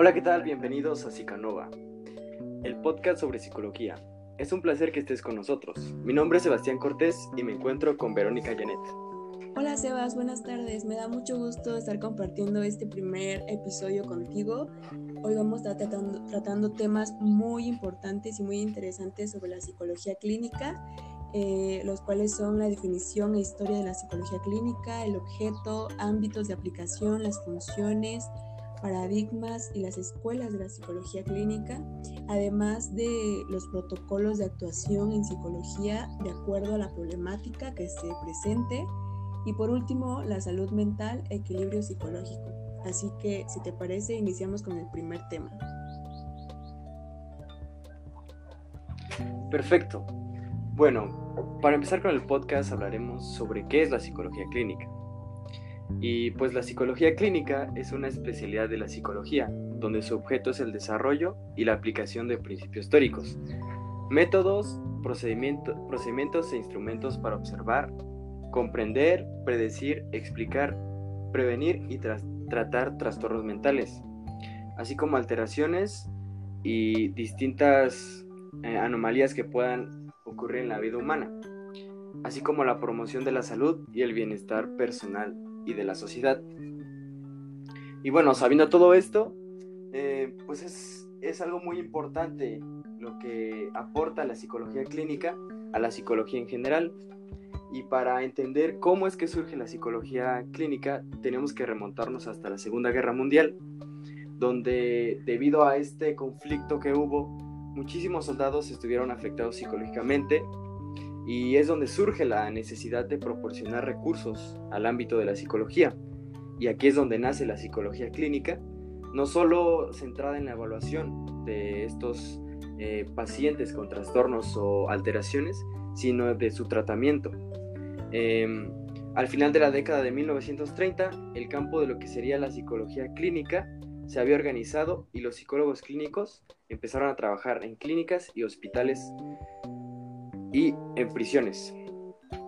Hola, ¿qué tal? Bienvenidos a Psicanova, el podcast sobre psicología. Es un placer que estés con nosotros. Mi nombre es Sebastián Cortés y me encuentro con Verónica Janet. Hola Sebas, buenas tardes. Me da mucho gusto estar compartiendo este primer episodio contigo. Hoy vamos a estar tratando, temas muy importantes y muy interesantes sobre la psicología clínica, eh, los cuales son la definición e historia de la psicología clínica, el objeto, ámbitos de aplicación, las funciones, paradigmas y las escuelas de la psicología clínica, además de los protocolos de actuación en psicología de acuerdo a la problemática que se presente y por último la salud mental, equilibrio psicológico. Así que si te parece iniciamos con el primer tema. Perfecto. Bueno, para empezar con el podcast hablaremos sobre qué es la psicología clínica. Y pues la psicología clínica es una especialidad de la psicología, donde su objeto es el desarrollo y la aplicación de principios teóricos, métodos, procedimientos e instrumentos para observar, comprender, predecir, explicar, prevenir y tratar trastornos mentales, así como alteraciones y distintas eh, anomalías que puedan ocurrir en la vida humana, así como la promoción de la salud y el bienestar personal y de la sociedad. Y bueno, sabiendo todo esto, eh, pues es, es algo muy importante lo que aporta la psicología clínica a la psicología en general. Y para entender cómo es que surge la psicología clínica, tenemos que remontarnos hasta la Segunda Guerra Mundial, donde debido a este conflicto que hubo, muchísimos soldados estuvieron afectados psicológicamente y es donde surge la necesidad de proporcionar recursos al ámbito de la psicología. Y aquí es donde nace la psicología clínica, no solo centrada en la evaluación de estos eh, pacientes con trastornos o alteraciones, sino de su tratamiento. Em, al final de la década de 1930, el campo de lo que sería la psicología clínica se había organizado y los psicólogos clínicos empezaron a trabajar en clínicas y hospitales y en prisiones,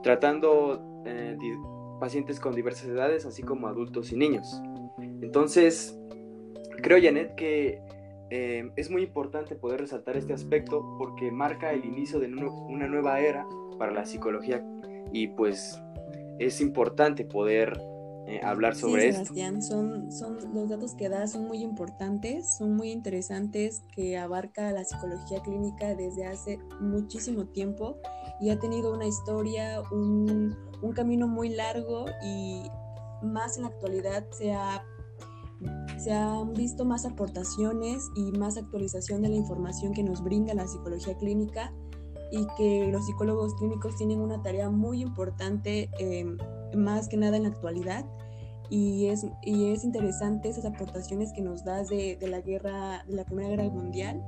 tratando eh, pacientes con diversas edades, así como adultos y niños. Entonces, creo, Janet, que eh, es muy importante poder resaltar este aspecto porque marca el inicio de una nueva era para la psicología y pues es importante poder eh, hablar sobre sí, Sebastián, Son, son, los datos que das son muy importantes, son muy interesantes, que abarca la psicología clínica desde hace muchísimo tiempo y ha tenido una historia, un, un camino muy largo y más en la actualidad se ha se han visto más aportaciones y más actualización de la información que nos brinda la psicología clínica y que los psicólogos clínicos tienen una tarea muy importante eh, más que nada en la actualidad. Y es, y es interesante esas aportaciones que nos das de, de la guerra, de la Primera Guerra Mundial,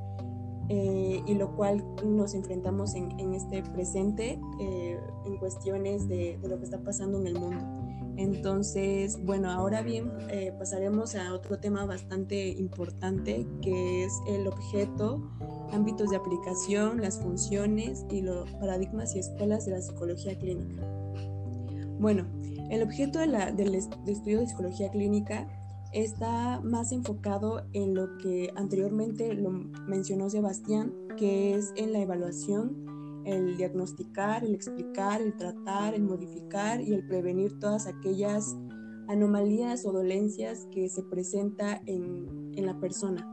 eh, y lo cual nos enfrentamos en, en este presente eh, en cuestiones de, de, lo que está pasando en el mundo. Entonces, bueno, ahora bien, eh, pasaremos a otro tema bastante importante, que es el objeto, ámbitos de aplicación, las funciones y los paradigmas y escuelas de la psicología clínica. Bueno, el objeto de del estudio de psicología clínica está más enfocado en lo que anteriormente lo mencionó Sebastián, que es en la evaluación, el diagnosticar, el explicar, el tratar, el modificar y el prevenir todas aquellas anomalías o dolencias que se presenta en, en la persona.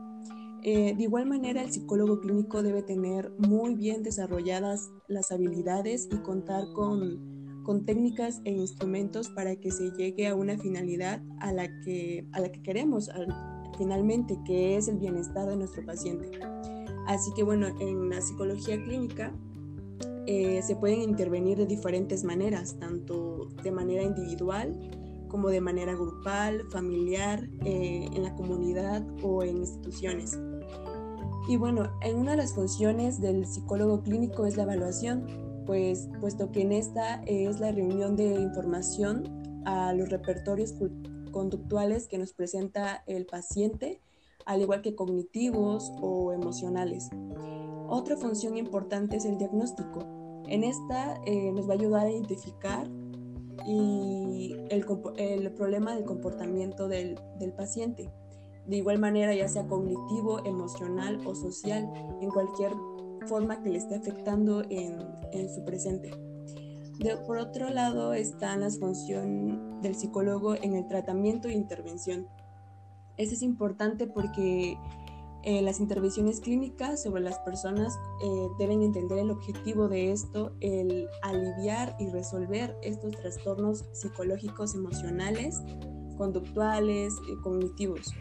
Eh, de igual manera, el psicólogo clínico debe tener muy bien desarrolladas las habilidades y contar con con técnicas e instrumentos para que se llegue a una finalidad a la que, a la que queremos finalmente, que es el bienestar de nuestro paciente. Así que bueno, en la psicología clínica eh, se pueden intervenir de diferentes maneras, tanto de manera individual como de manera grupal, familiar, eh, en la comunidad o en instituciones. Y bueno, en una de las funciones del psicólogo clínico es la evaluación, pues puesto que en esta es la reunión de información a los repertorios conductuales que nos presenta el paciente, al igual que cognitivos o emocionales. Otra función importante es el diagnóstico. En esta eh, nos va a ayudar a identificar el problema del comportamiento del, del, paciente. de igual manera ya sea cognitivo, emocional o social, en cualquier forma que le esté afectando en, en su presente. De, por otro lado está la función del psicólogo en el tratamiento e intervención. Eso es importante porque eh, las intervenciones clínicas sobre las personas eh, deben entender el objetivo de esto, el aliviar y resolver estos trastornos psicológicos, emocionales, conductuales, y cognitivos.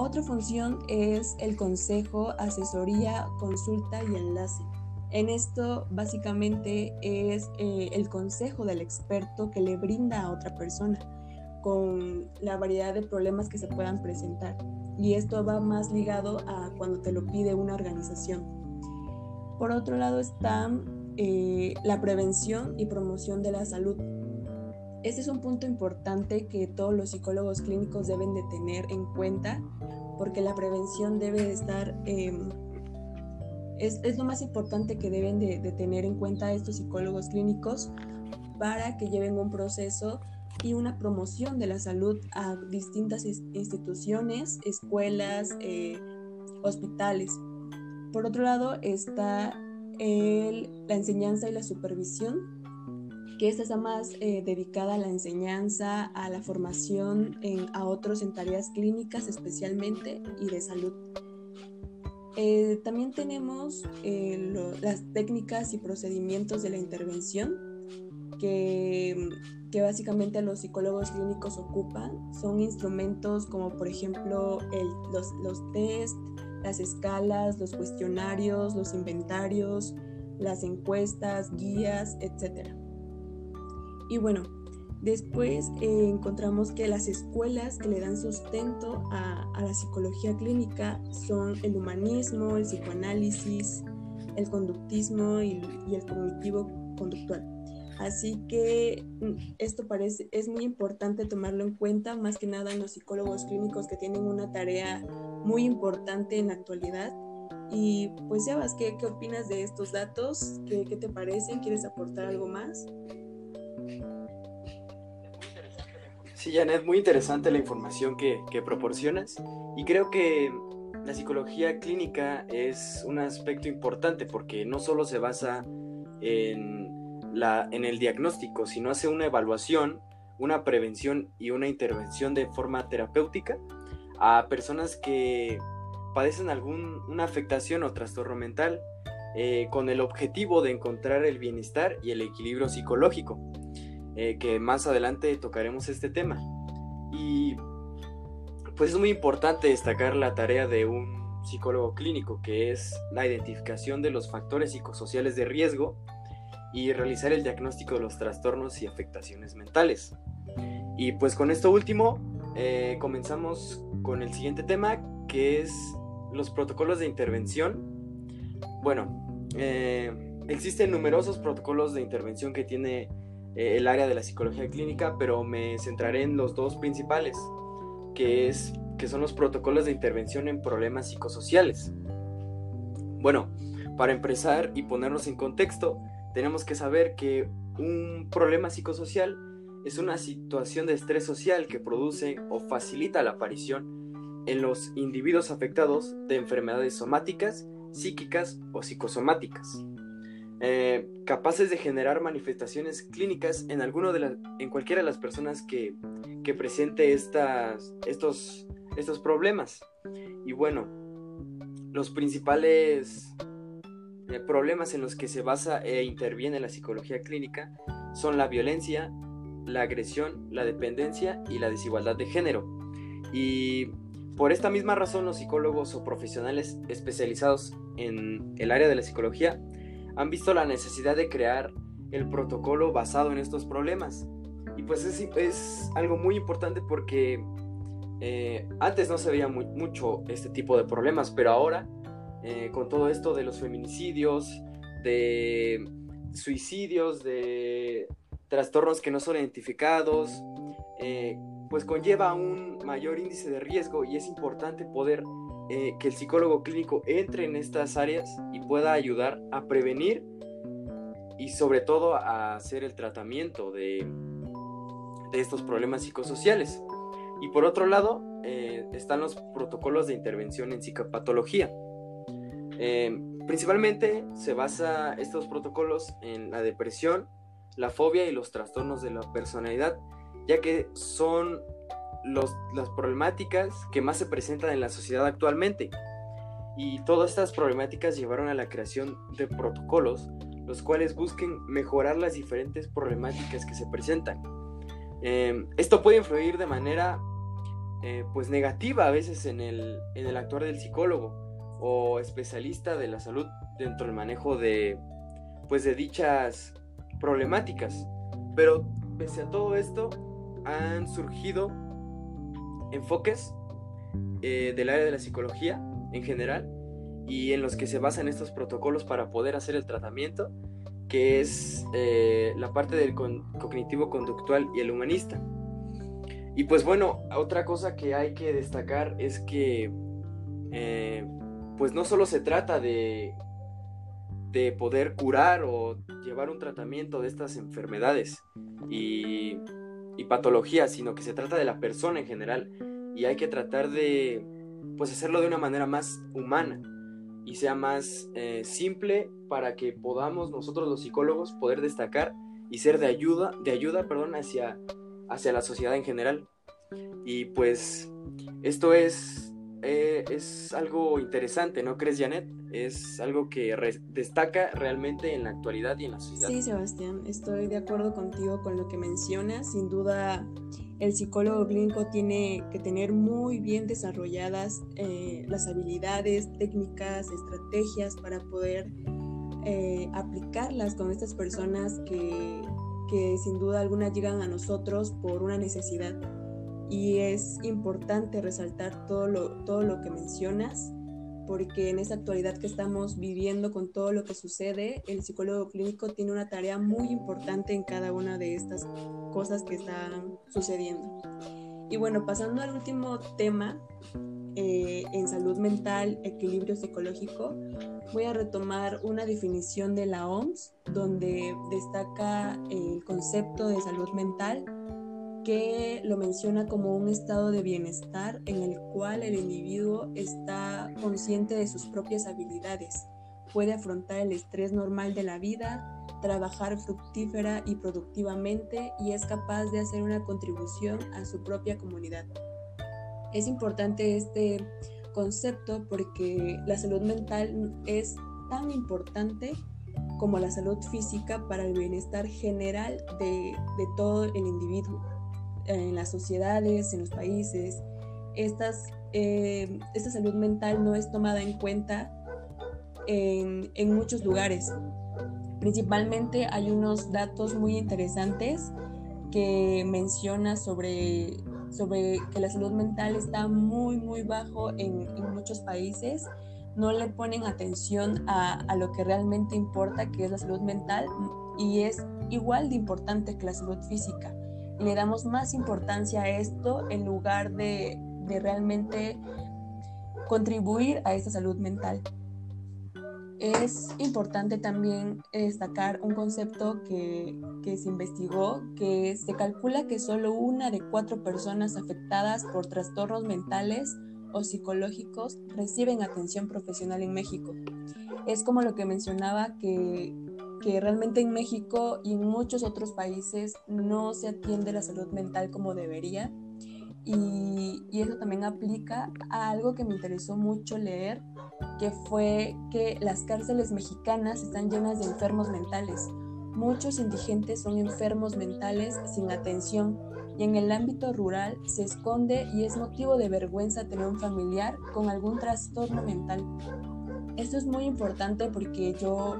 Otra función es el consejo, asesoría, consulta y enlace. En esto básicamente es eh, el consejo del experto que le brinda a otra persona con la variedad de problemas que se puedan presentar y esto va más ligado a cuando te lo pide una organización. Por otro lado está eh, la prevención y promoción de la salud. Este es un punto importante que todos los psicólogos clínicos deben de tener en cuenta porque la prevención debe estar, em, es, es, lo más importante que deben de, de tener en cuenta estos psicólogos clínicos para que lleven un proceso y una promoción de la salud a distintas instituciones, escuelas, eh, hospitales. Por otro lado está la enseñanza y la supervisión, que esta está más eh, dedicada a la enseñanza, a la formación a otros en tareas clínicas especialmente y de salud. Eh, también tenemos las técnicas y procedimientos de la intervención, que que básicamente los psicólogos clínicos ocupan son instrumentos como por ejemplo los, los test, las escalas, los cuestionarios, los inventarios, las encuestas, guías, etc. Y bueno, después eh, encontramos que las escuelas que le dan sustento a, la psicología clínica son el humanismo, el psicoanálisis, el conductismo y el cognitivo conductual. Así que mm, esto parece, es muy importante tomarlo en cuenta, más que nada en los psicólogos clínicos que tienen una tarea muy importante en la actualidad. Y pues Sebas, ¿qué, qué opinas de estos datos? ¿Qué, ¿Qué, te parecen? ¿Quieres aportar algo más? Sí, Janet, muy interesante la información que, proporcionas. Y creo que la psicología clínica es un aspecto importante porque no solo se basa en en el diagnóstico, sino hace una evaluación, una prevención y una intervención de forma terapéutica a personas que padecen alguna afectación o trastorno mental eh, con el objetivo de encontrar el bienestar y el equilibrio psicológico, eh, que más adelante tocaremos este tema. Y pues es muy importante destacar la tarea de un psicólogo clínico, que es la identificación de los factores psicosociales de riesgo y realizar el diagnóstico de los trastornos y afectaciones mentales. Y pues con esto último, eh, comenzamos con el siguiente tema, que es los protocolos de intervención. Bueno, eh, existen numerosos protocolos de intervención que tiene eh, el área de la psicología clínica, pero me centraré en los dos principales, que, es, que son los protocolos de intervención en problemas psicosociales. Bueno, para empezar y ponernos en contexto, tenemos que saber que un problema psicosocial es una situación de estrés social que produce o facilita la aparición en los individuos afectados de enfermedades somáticas, psíquicas o psicosomáticas, eh, capaces de generar manifestaciones clínicas en, alguno de en cualquiera de las personas que, que presente estas, estos, estos problemas. Y bueno, los principales eh, problemas en los que se basa e interviene la psicología clínica son la violencia, la agresión, la dependencia y la desigualdad de género. Y por esta misma razón los psicólogos o profesionales especializados en el área de la psicología han visto la necesidad de crear el protocolo basado en estos problemas. Y pues es, algo muy importante porque eh, antes no se veía mucho este tipo de problemas, pero ahora eh, con todo esto de los feminicidios, de suicidios, de trastornos que no son identificados, eh, pues conlleva un mayor índice de riesgo y es importante poder eh, que el psicólogo clínico entre en estas áreas y pueda ayudar a prevenir y sobre todo a hacer el tratamiento de, estos problemas psicosociales. Y por otro lado, eh, están los protocolos de intervención en psicopatología. Eh, principalmente se basa estos protocolos en la depresión, la fobia y los trastornos de la personalidad, ya que son las problemáticas que más se presentan en la sociedad actualmente. Y todas estas problemáticas llevaron a la creación de protocolos, los cuales busquen mejorar las diferentes problemáticas que se presentan. Eh, esto puede influir de manera eh, pues negativa a veces en el, en el actuar del psicólogo o especialista de la salud dentro del manejo de pues de dichas problemáticas. Pero pese a todo esto han surgido enfoques eh, del área de la psicología en general y en los que se basan estos protocolos para poder hacer el tratamiento, que es eh, la parte del cognitivo conductual y el humanista. Y pues bueno, otra cosa que hay que destacar es que eh, pues no solo se trata de, de poder curar o llevar un tratamiento de estas enfermedades y, y patologías, sino que se trata de la persona en general y hay que tratar de pues hacerlo de una manera más humana y sea más eh, simple para que podamos nosotros los psicólogos poder destacar y ser de ayuda, de ayuda, perdón, hacia hacia la sociedad en general. Y pues esto es, eh, es algo interesante, ¿no crees, Janet? Es algo que destaca realmente en la actualidad y en la sociedad. Sí, Sebastián, estoy de acuerdo contigo con lo que mencionas. Sin duda, el psicólogo clínico tiene que tener muy bien desarrolladas eh, las habilidades, técnicas, estrategias para poder eh, aplicarlas con estas personas que que sin duda alguna llegan a nosotros por una necesidad. Y es importante resaltar todo lo, todo lo que mencionas, porque en esta actualidad que estamos viviendo con todo lo que sucede, el psicólogo clínico tiene una tarea muy importante en cada una de estas cosas que están sucediendo. Y bueno, pasando al último tema, eh, en salud mental, equilibrio psicológico, voy a retomar una definición de la OMS donde destaca el concepto de salud mental que lo menciona como un estado de bienestar en el cual el individuo está consciente de sus propias habilidades, puede afrontar el estrés normal de la vida, trabajar fructífera y productivamente y es capaz de hacer una contribución a su propia comunidad. Es importante este concepto porque la salud mental es tan importante como la salud física para el bienestar general de, todo el individuo, en las sociedades, en los países. Estas, eh, esta salud mental no es tomada en cuenta en, en muchos lugares. Principalmente hay unos datos muy interesantes que menciona sobre sobre que la salud mental está muy, muy bajo en, muchos países. No le ponen atención a, lo que realmente importa, que es la salud mental, y es igual de importante que la salud física. Le damos más importancia a esto en lugar de, de realmente contribuir a esa salud mental. Es importante también destacar un concepto que, se investigó, que se calcula que solo una de cuatro personas afectadas por trastornos mentales o psicológicos reciben atención profesional en México. Es como lo que mencionaba, que, realmente en México y en muchos otros países no se atiende la salud mental como debería. Y, y eso también aplica a algo que me interesó mucho leer, que fue que las cárceles mexicanas están llenas de enfermos mentales. Muchos indigentes son enfermos mentales sin atención y en el ámbito rural se esconde y es motivo de vergüenza tener un familiar con algún trastorno mental. Esto es muy importante porque yo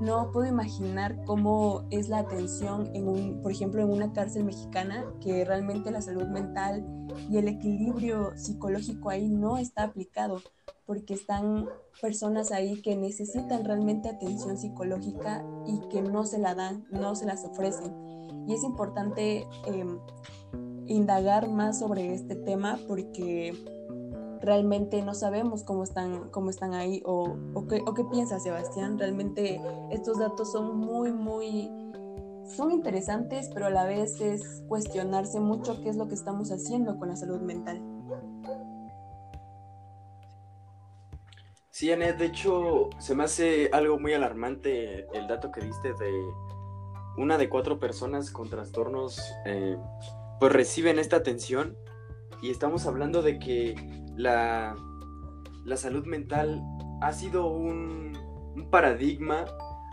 no puedo imaginar cómo es la atención en un, por ejemplo, en una cárcel mexicana, que realmente la salud mental y el equilibrio psicológico ahí no está aplicado porque están personas ahí que necesitan realmente atención psicológica y que no se la dan, no se las ofrecen. Y es importante em, indagar más sobre este tema porque realmente no sabemos cómo están, cómo están ahí o, qué, o qué piensa Sebastián. Realmente estos datos son muy, muy son interesantes, pero a la vez es cuestionarse mucho qué es lo que estamos haciendo con la salud mental. Sí, Anet, de hecho, se me hace algo muy alarmante el dato que diste de una de cuatro personas con trastornos, eh, pues reciben esta atención y estamos hablando de que la, la salud mental ha sido un, paradigma,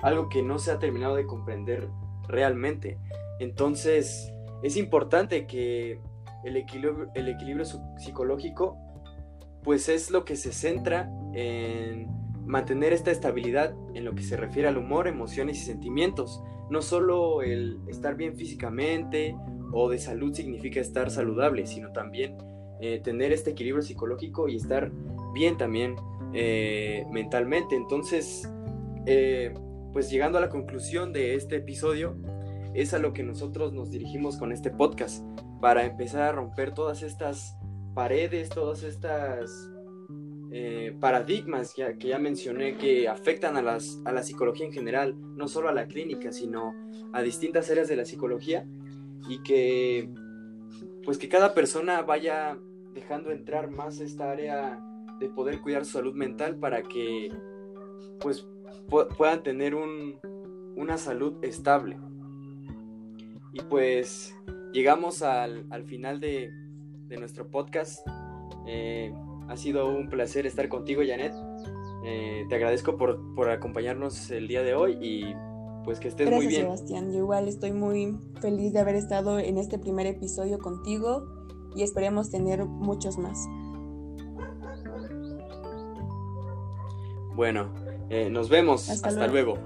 algo que no se ha terminado de comprender realmente. Entonces, es importante que el equilibrio, el equilibrio psicológico, pues es lo que se centra en mantener esta estabilidad en lo que se refiere al humor, emociones y sentimientos. No solo el estar bien físicamente o de salud significa estar saludable, sino también eh, tener este equilibrio psicológico y estar bien también eh, mentalmente. Entonces, eh, pues llegando a la conclusión de este episodio, es a lo que nosotros nos dirigimos con este podcast, para empezar a romper todas estas paredes, todas estas paradigmas que, que, ya mencioné que afectan a, las, a la psicología en general, no solo a la clínica, sino a distintas áreas de la psicología y que pues que cada persona vaya dejando entrar más esta área de poder cuidar su salud mental para que pues puedan tener un, una salud estable. Y pues llegamos al, al final de, de, nuestro podcast. Eh, ha sido un placer estar contigo, Janet. Eh, te agradezco por, por, acompañarnos el día de hoy y pues que estés muy bien. Sebastián. Yo igual estoy muy feliz de haber estado en este primer episodio contigo y esperemos tener muchos más. Bueno, eh, nos vemos. Hasta, luego.